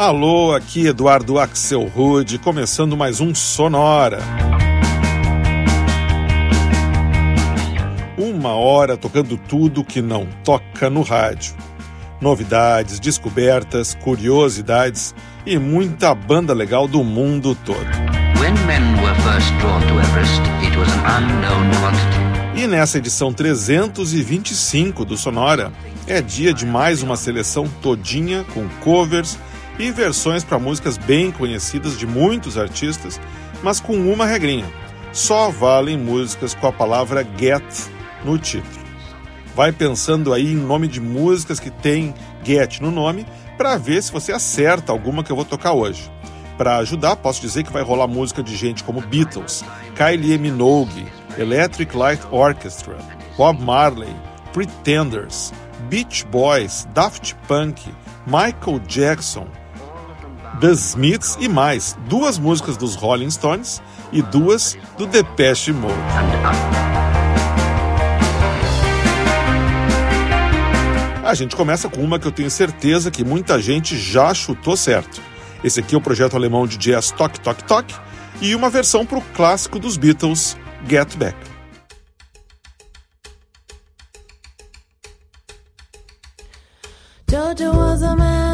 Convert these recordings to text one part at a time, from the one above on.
Alô, aqui Eduardo Axel Rude, começando mais um Sonora. Uma hora tocando tudo que não toca no rádio. Novidades, descobertas, curiosidades e muita banda legal do mundo todo. E nessa edição 325 do Sonora, é dia de mais uma seleção todinha com covers e versões para músicas bem conhecidas de muitos artistas, mas com uma regrinha: só valem músicas com a palavra get no título. Vai pensando aí em nome de músicas que tem get no nome para ver se você acerta alguma que eu vou tocar hoje. Para ajudar, posso dizer que vai rolar música de gente como Beatles, Kylie Minogue, Electric Light Orchestra, Bob Marley, Pretenders, Beach Boys, Daft Punk, Michael Jackson, The Smiths e mais, duas músicas dos Rolling Stones e duas do Depeche Mode. A gente começa com uma que eu tenho certeza que muita gente já chutou certo. Esse aqui é o projeto alemão de jazz Tok Tok Tok e uma versão para o clássico dos Beatles, Get Back. Georgia was a man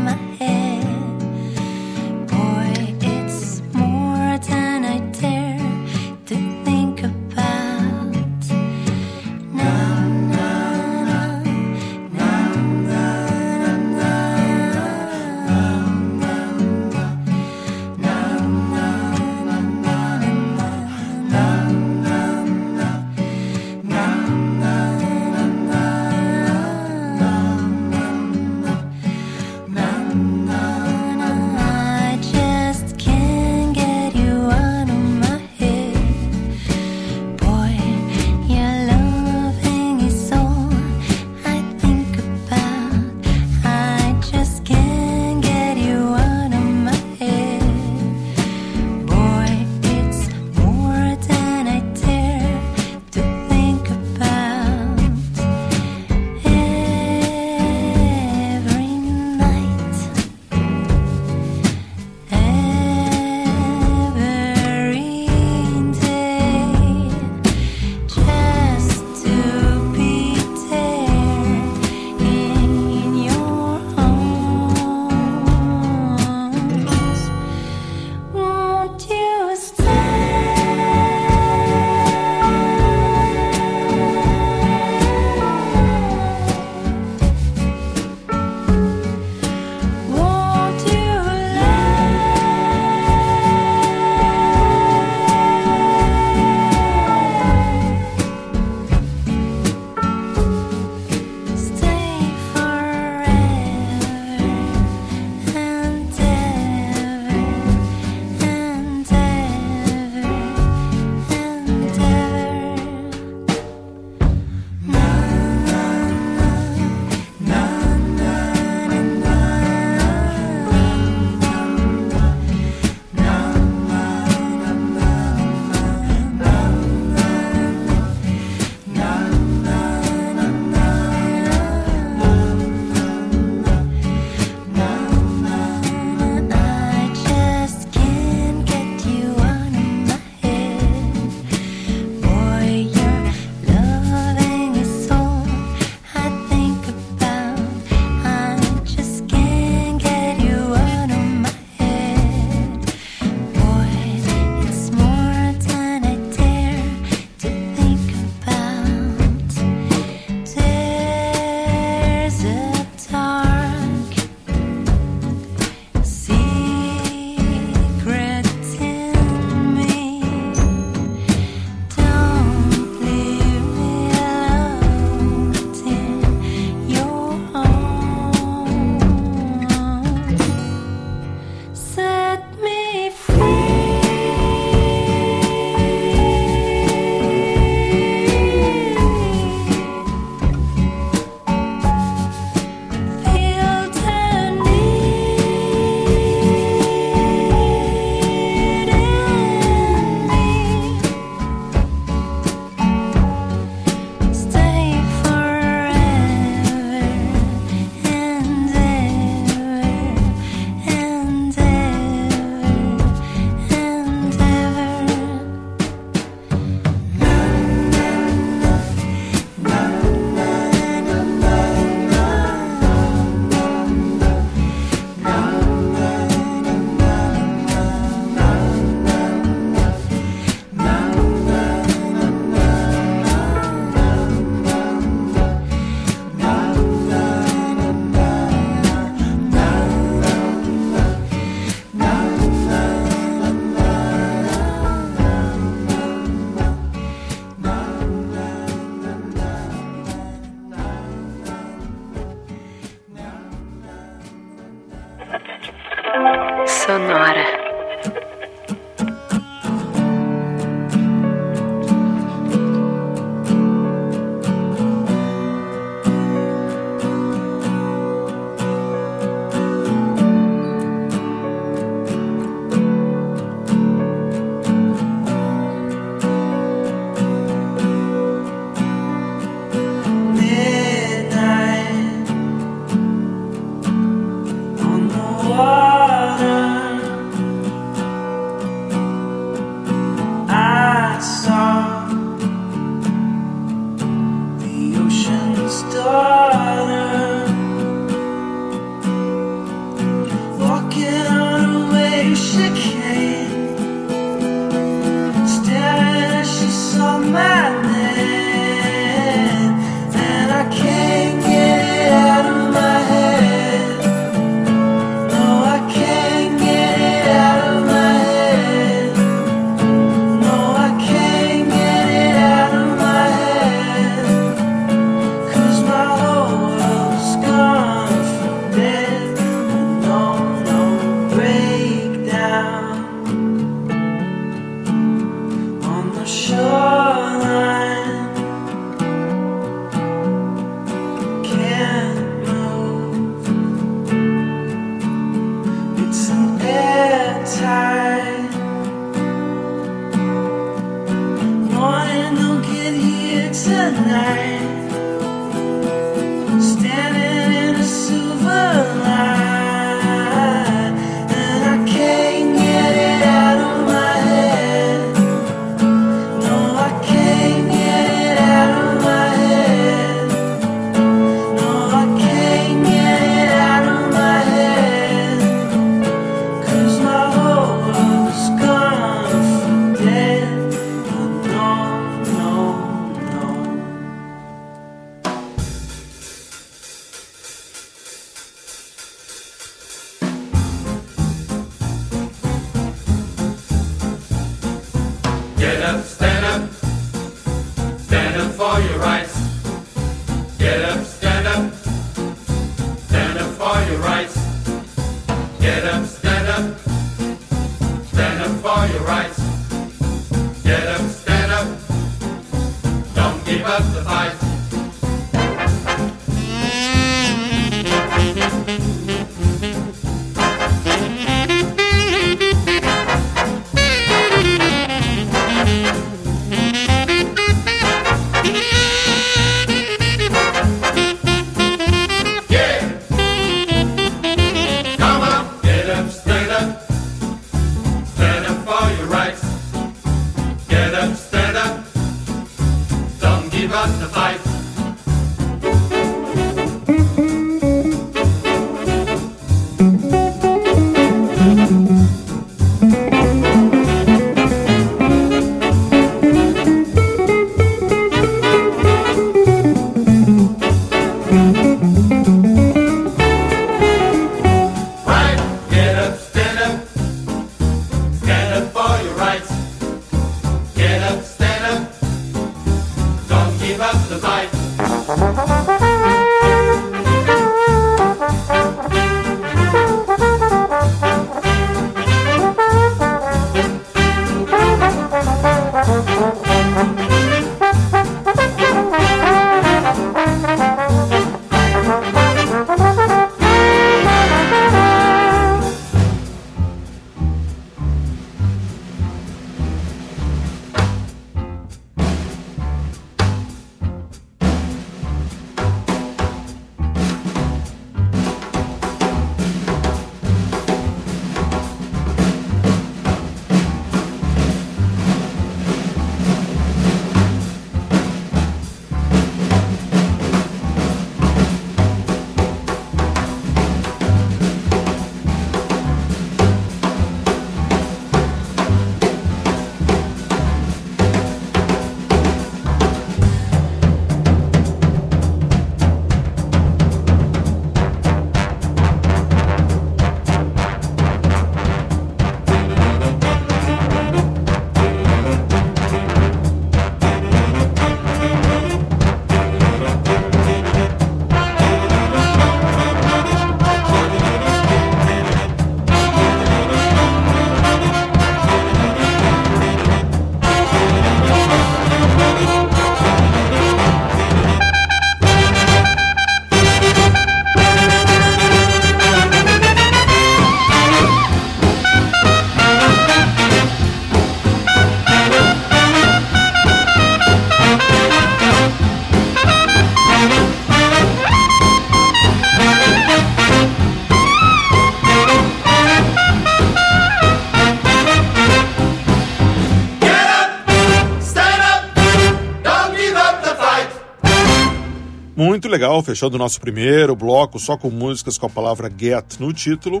Muito legal, fechando o nosso primeiro bloco só com músicas com a palavra get no título.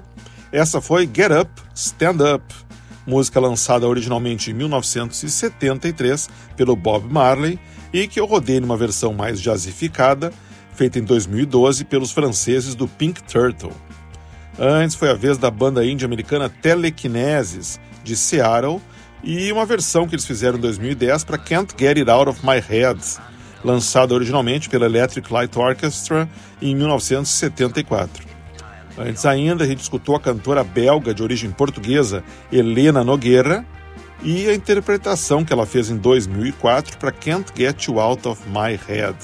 Essa foi Get Up, Stand Up, música lançada originalmente em 1973 pelo Bob Marley e que eu rodei numa versão mais jazzificada, feita em 2012 pelos franceses do Pink Turtle. Antes foi a vez da banda índia americana Telekinesis, de Seattle, e uma versão que eles fizeram em 2010 para Can't Get It Out of My Head, lançada originalmente pela Electric Light Orchestra em 1974. Antes ainda, escutou a cantora belga de origem portuguesa Helena Nogueira e a interpretação que ela fez em 2004 para Can't Get You Out of My Head,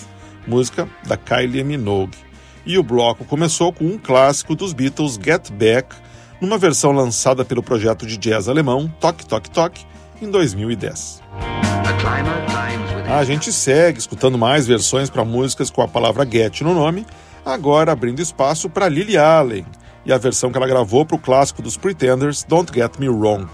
música da Kylie Minogue. E o bloco começou com um clássico dos Beatles, Get Back, numa versão lançada pelo projeto de jazz alemão Tok Tok Tok em 2010. A gente segue escutando mais versões para músicas com a palavra get no nome, agora abrindo espaço para Lily Allen e a versão que ela gravou para o clássico dos Pretenders, Don't Get Me Wrong.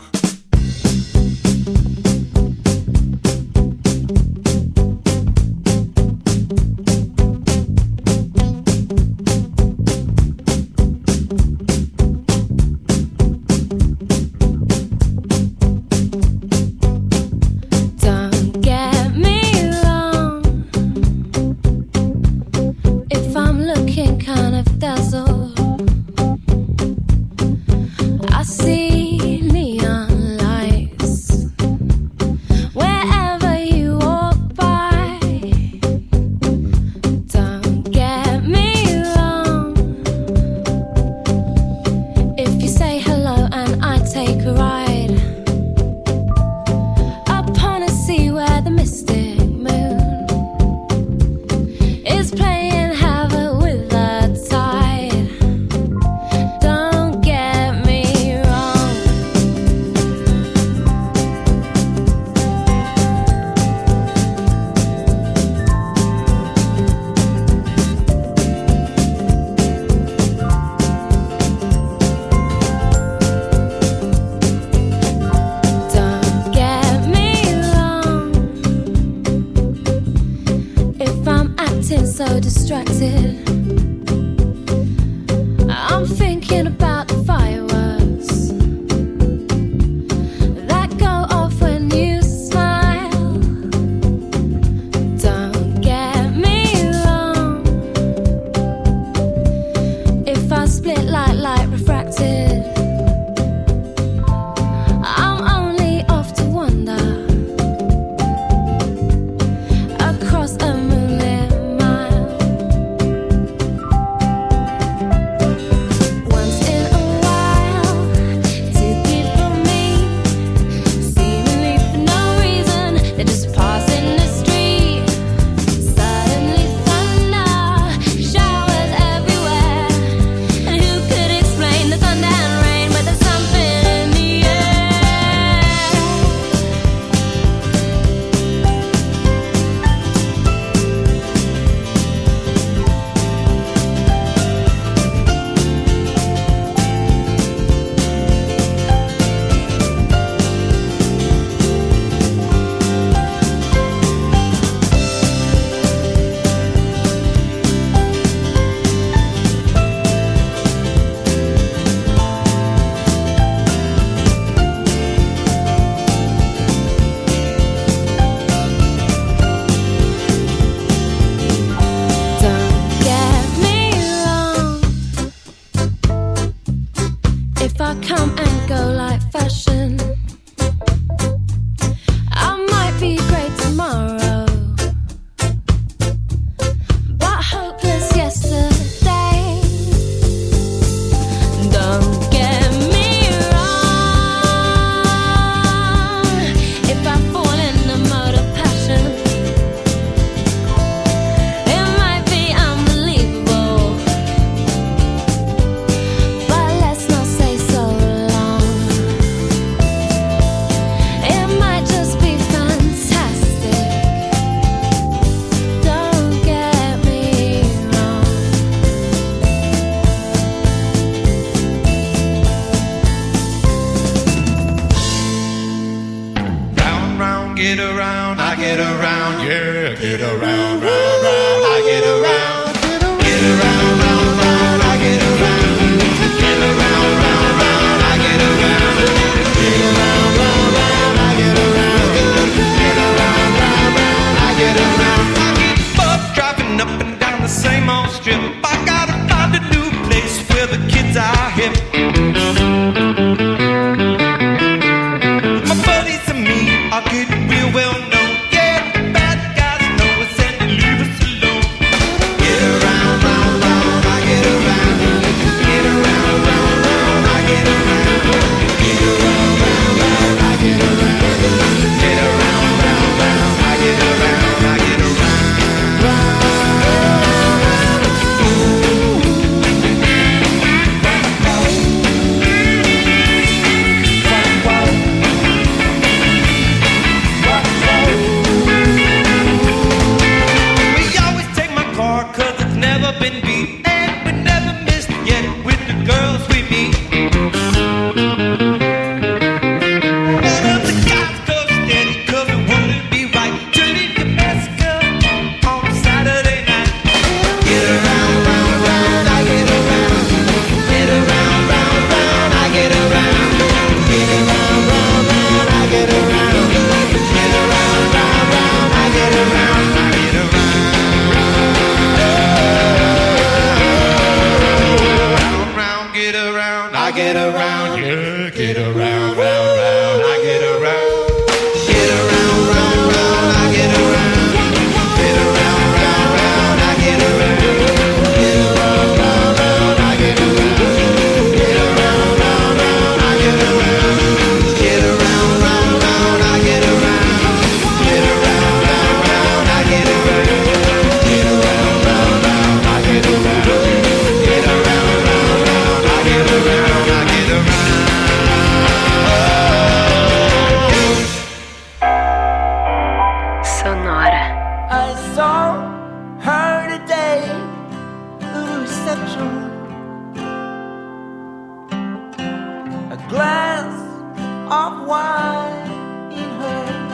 of wine in her hand.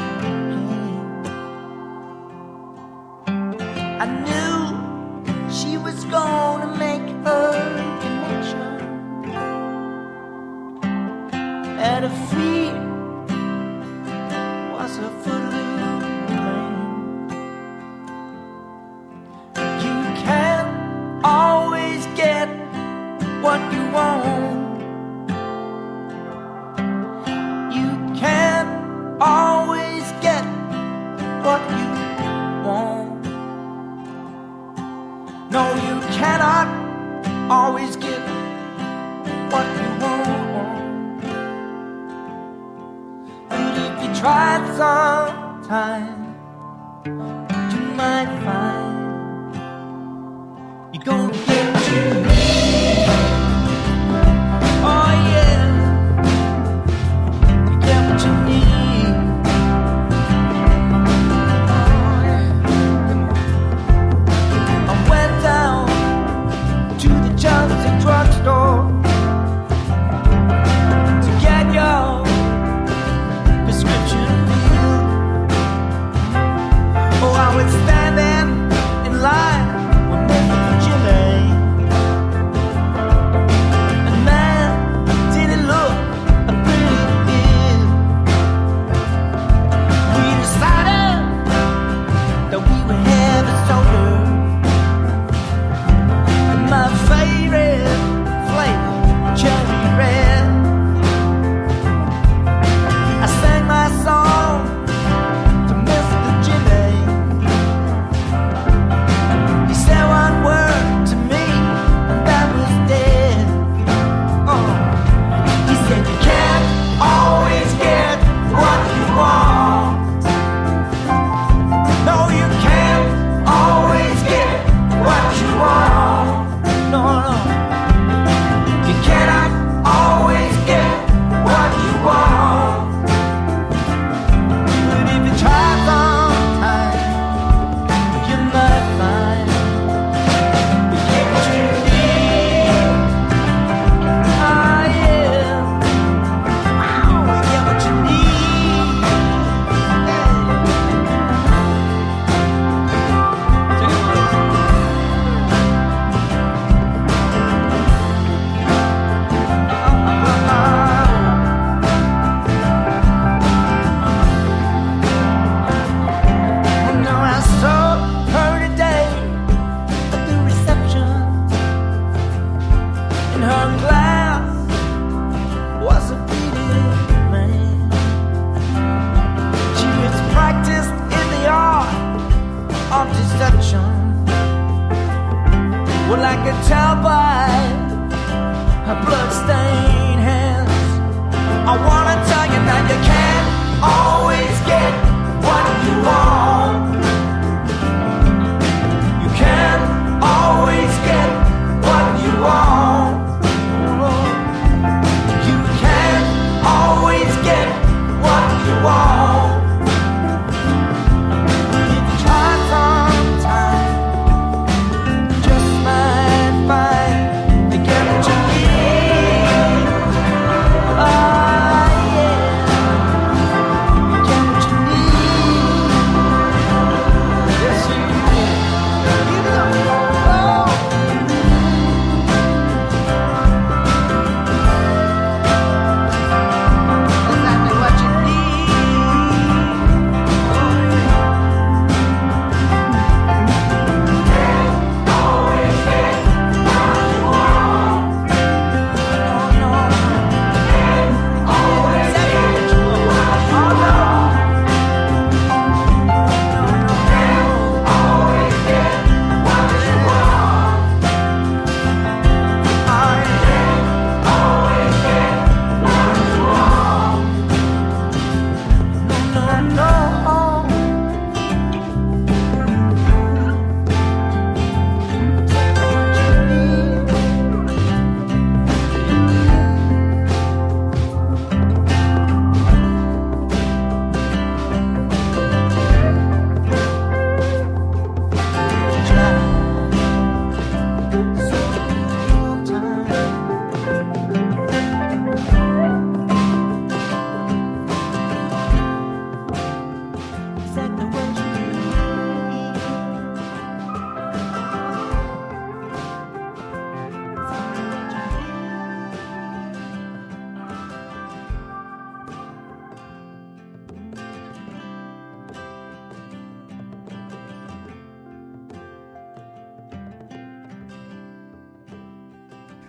I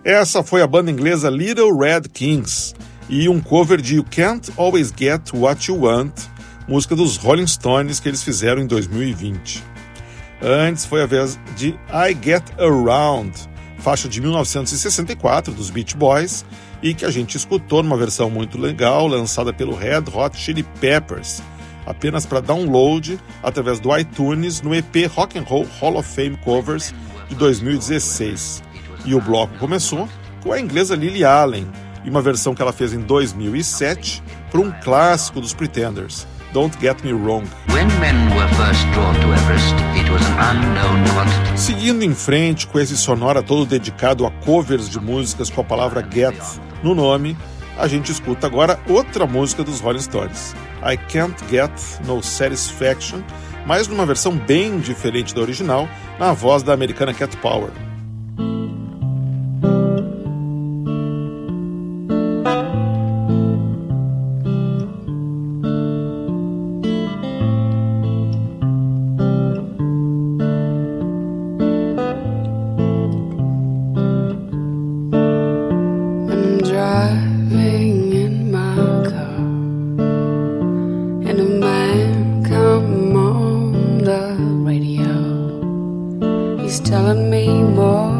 Essa foi a banda inglesa Little Red Kings e um cover de You Can't Always Get What You Want, música dos Rolling Stones que eles fizeram em 2020. Antes foi a vez de I Get Around, faixa de 1964 dos Beach Boys e que a gente escutou numa versão muito legal lançada pelo Red Hot Chili Peppers, apenas para download através do iTunes no EP Rock and Roll Hall of Fame Covers de 2016. E o bloco começou com a inglesa Lily Allen e uma versão que ela fez em 2007 para um clássico dos Pretenders, Don't Get Me Wrong. Everest, Seguindo em frente com esse sonora todo dedicado a covers de músicas com a palavra get no nome, a gente escuta agora outra música dos Rolling Stones, I Can't Get No Satisfaction, mas numa versão bem diferente da original, na voz da americana Cat Power. telling me more.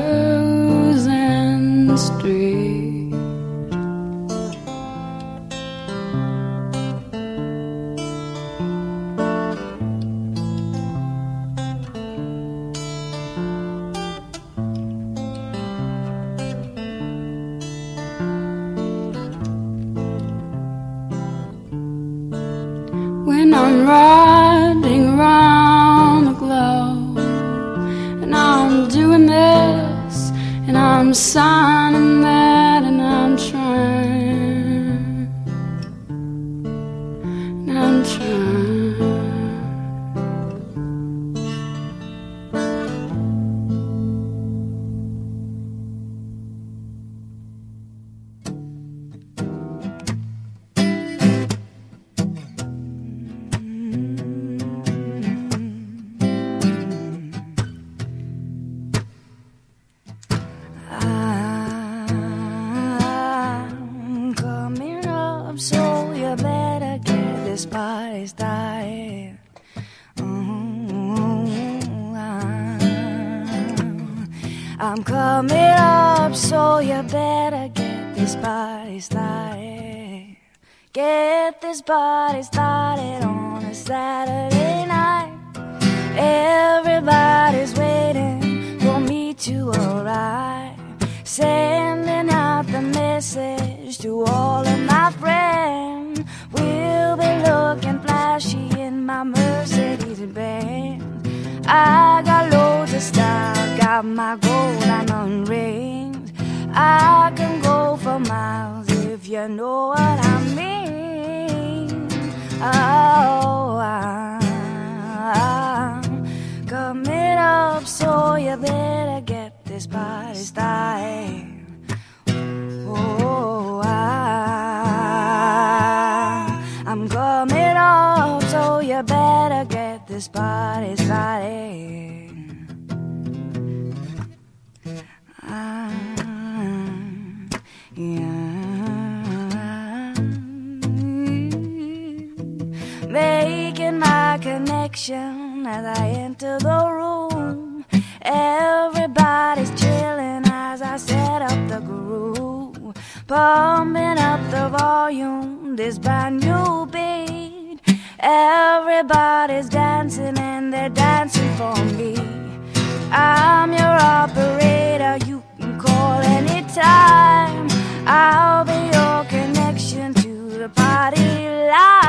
frozen street. got my gold diamond rings. I can go for miles if you know what I mean. Oh, I'm coming up, so you better get this party started. Oh, I'm coming up, so you better get this party started. Making my connection as I enter the room. Everybody's chilling as I set up the groove. Pumping up the volume, this brand new beat. Everybody's dancing and they're dancing for me. I'm your operator, you can call anytime. I'll be your connection to the party line.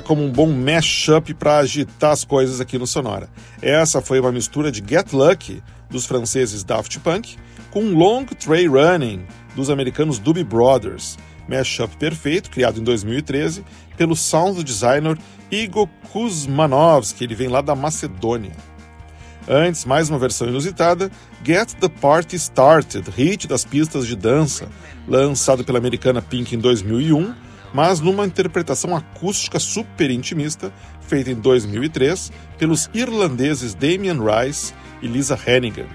Como um bom mashup para agitar as coisas aqui no Sonora. Essa foi uma mistura de Get Lucky, dos franceses Daft Punk, com Long Tray Running, dos americanos Doobie Brothers. Mashup perfeito, criado em 2013 pelo sound designer Igor Kuzmanovski, ele vem lá da Macedônia. Antes, mais uma versão inusitada, Get the Party Started, hit das pistas de dança, lançado pela americana Pink em 2001, mas numa interpretação acústica super intimista, feita em 2003 pelos irlandeses Damien Rice e Lisa Hannigan.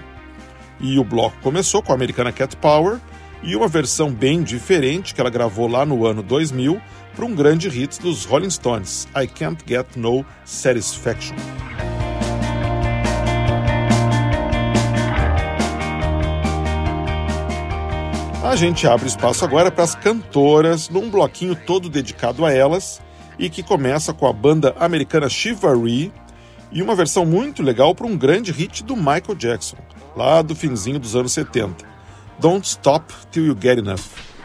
E o bloco começou com a americana Cat Power e uma versão bem diferente que ela gravou lá no ano 2000 para um grande hit dos Rolling Stones, I Can't Get No Satisfaction. A gente abre espaço agora para as cantoras, num bloquinho todo dedicado a elas, e que começa com a banda americana Chivalry e uma versão muito legal para um grande hit do Michael Jackson, lá do finzinho dos anos 70. Don't Stop Till You Get Enough.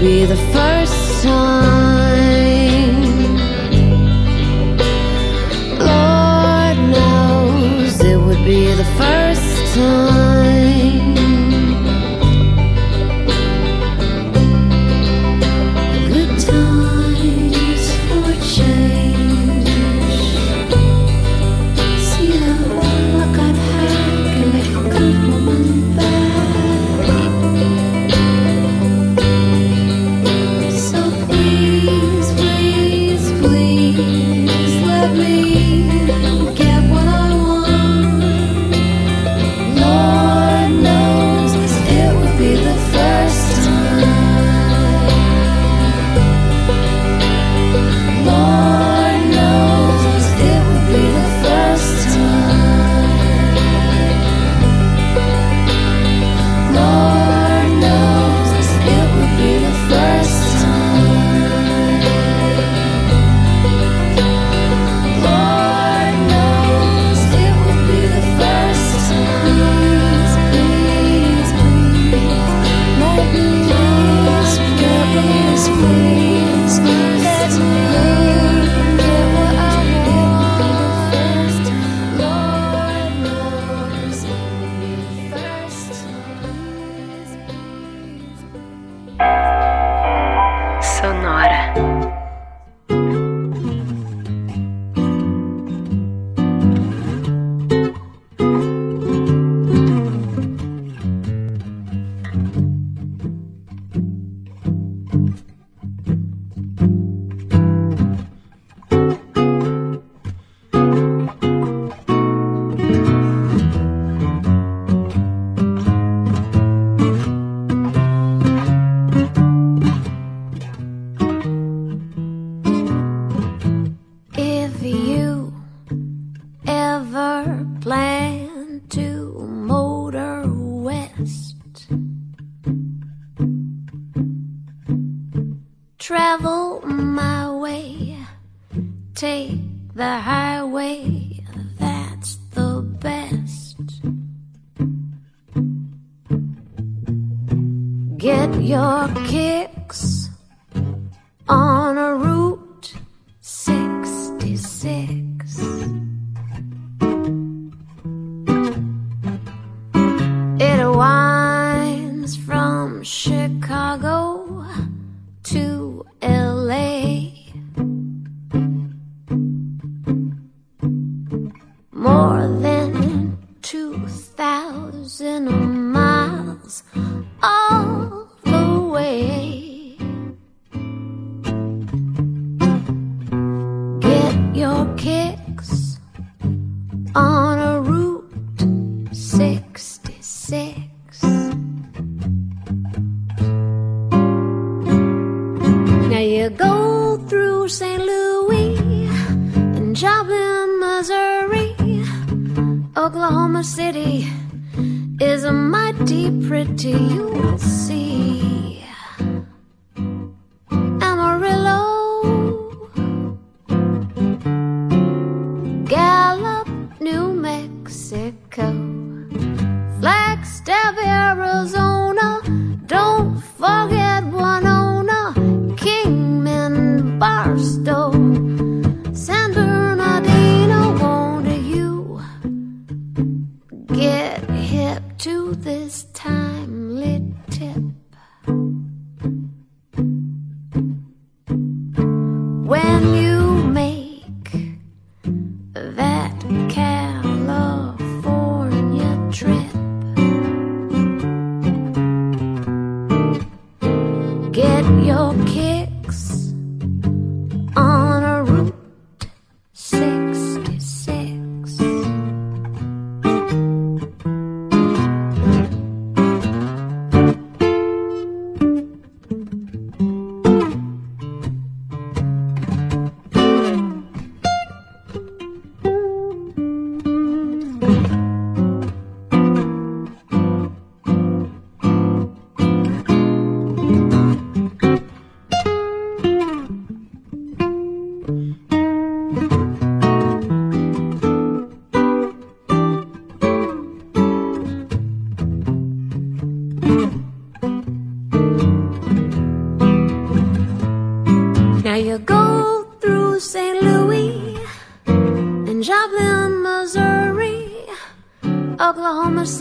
Be the first time. pretty, pretty, you will see.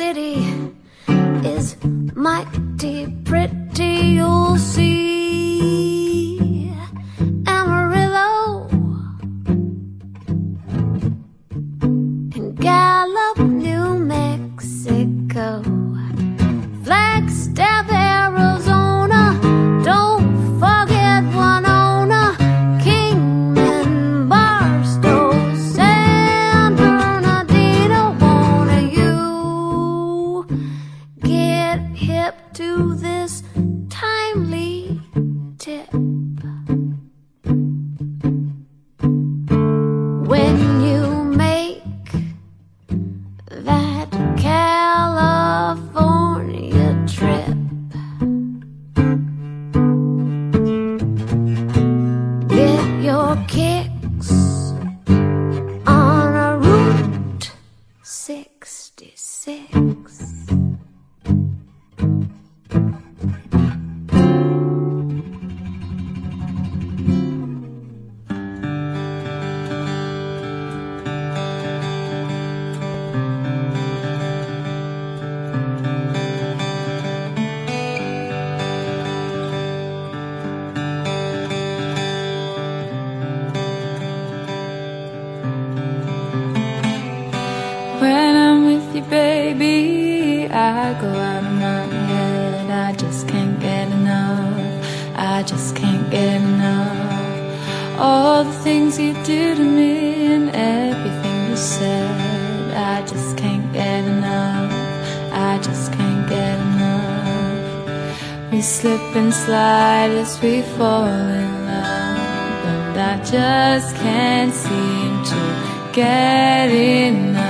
City is mighty pretty, you'll see. Just can't get enough. We slip and slide as we fall in love. And I just can't seem to get enough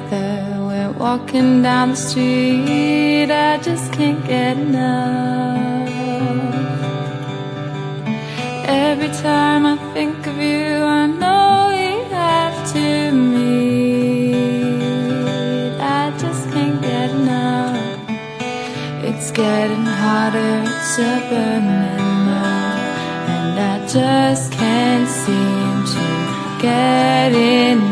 together, we're walking down the street. I just can't get enough. Every time I think of you, I know we have to meet. I just can't get enough. It's getting hotter, it's a burning love, and I just can't seem to get enough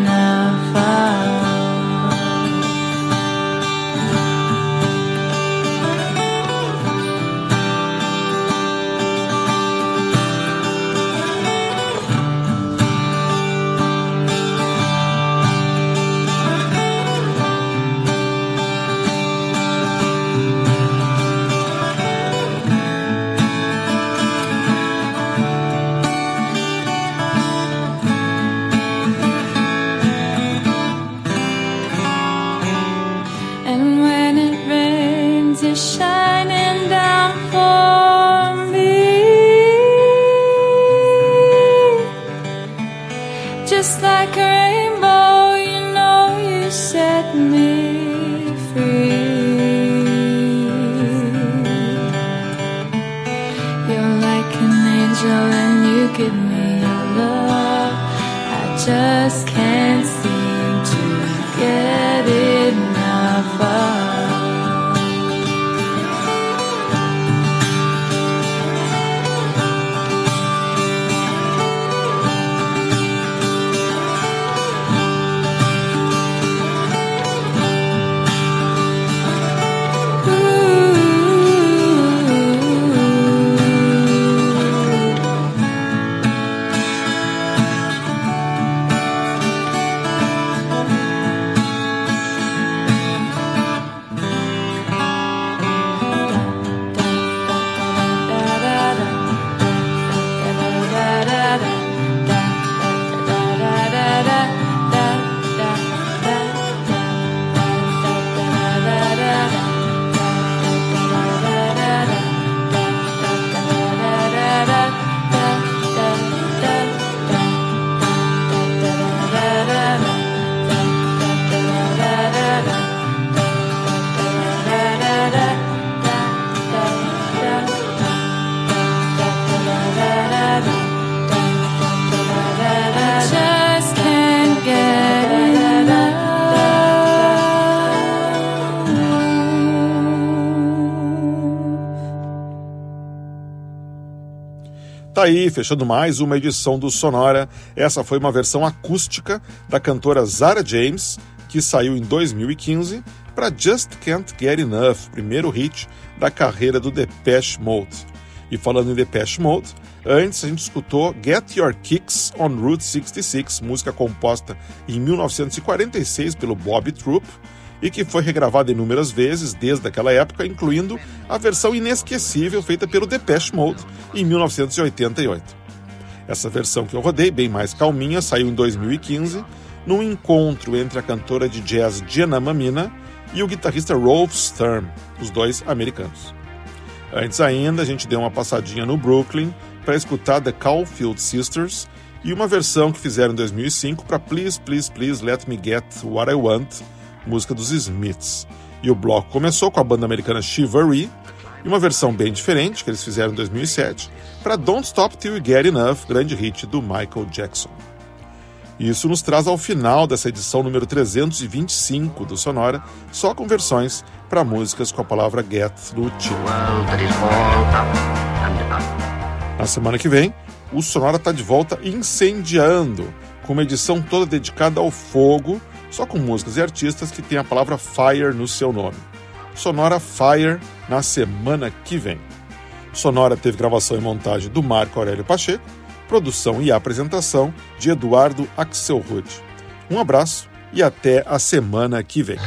Tá aí, fechando mais uma edição do Sonora. Essa foi uma versão acústica da cantora Zara James, que saiu em 2015 para Just Can't Get Enough, primeiro hit da carreira do Depeche Mode. E falando em Depeche Mode, antes a gente escutou Get Your Kicks on Route 66, música composta em 1946 pelo Bob Troop e que foi regravada inúmeras vezes desde aquela época, incluindo a versão inesquecível feita pelo Depeche Mode em 1988. Essa versão que eu rodei, bem mais calminha, saiu em 2015, num encontro entre a cantora de jazz Jenna Mamina e o guitarrista Rolf Sturm, os dois americanos. Antes ainda, a gente deu uma passadinha no Brooklyn para escutar The Caulfield Sisters e uma versão que fizeram em 2005 para Please, Please, Please Let Me Get What I Want, música dos Smiths. E o bloco começou com a banda americana Chivalry e uma versão bem diferente que eles fizeram em 2007 para Don't Stop Till You Get Enough, grande hit do Michael Jackson. Isso nos traz ao final dessa edição número 325 do Sonora, só com versões para músicas com a palavra get no título. Na semana que vem, o Sonora está de volta incendiando, com uma edição toda dedicada ao fogo, só com músicas e artistas que têm a palavra Fire no seu nome. Sonora Fire na semana que vem. Sonora teve gravação e montagem do Marco Aurélio Pacheco, produção e apresentação de Eduardo Axelrod. Um abraço e até a semana que vem.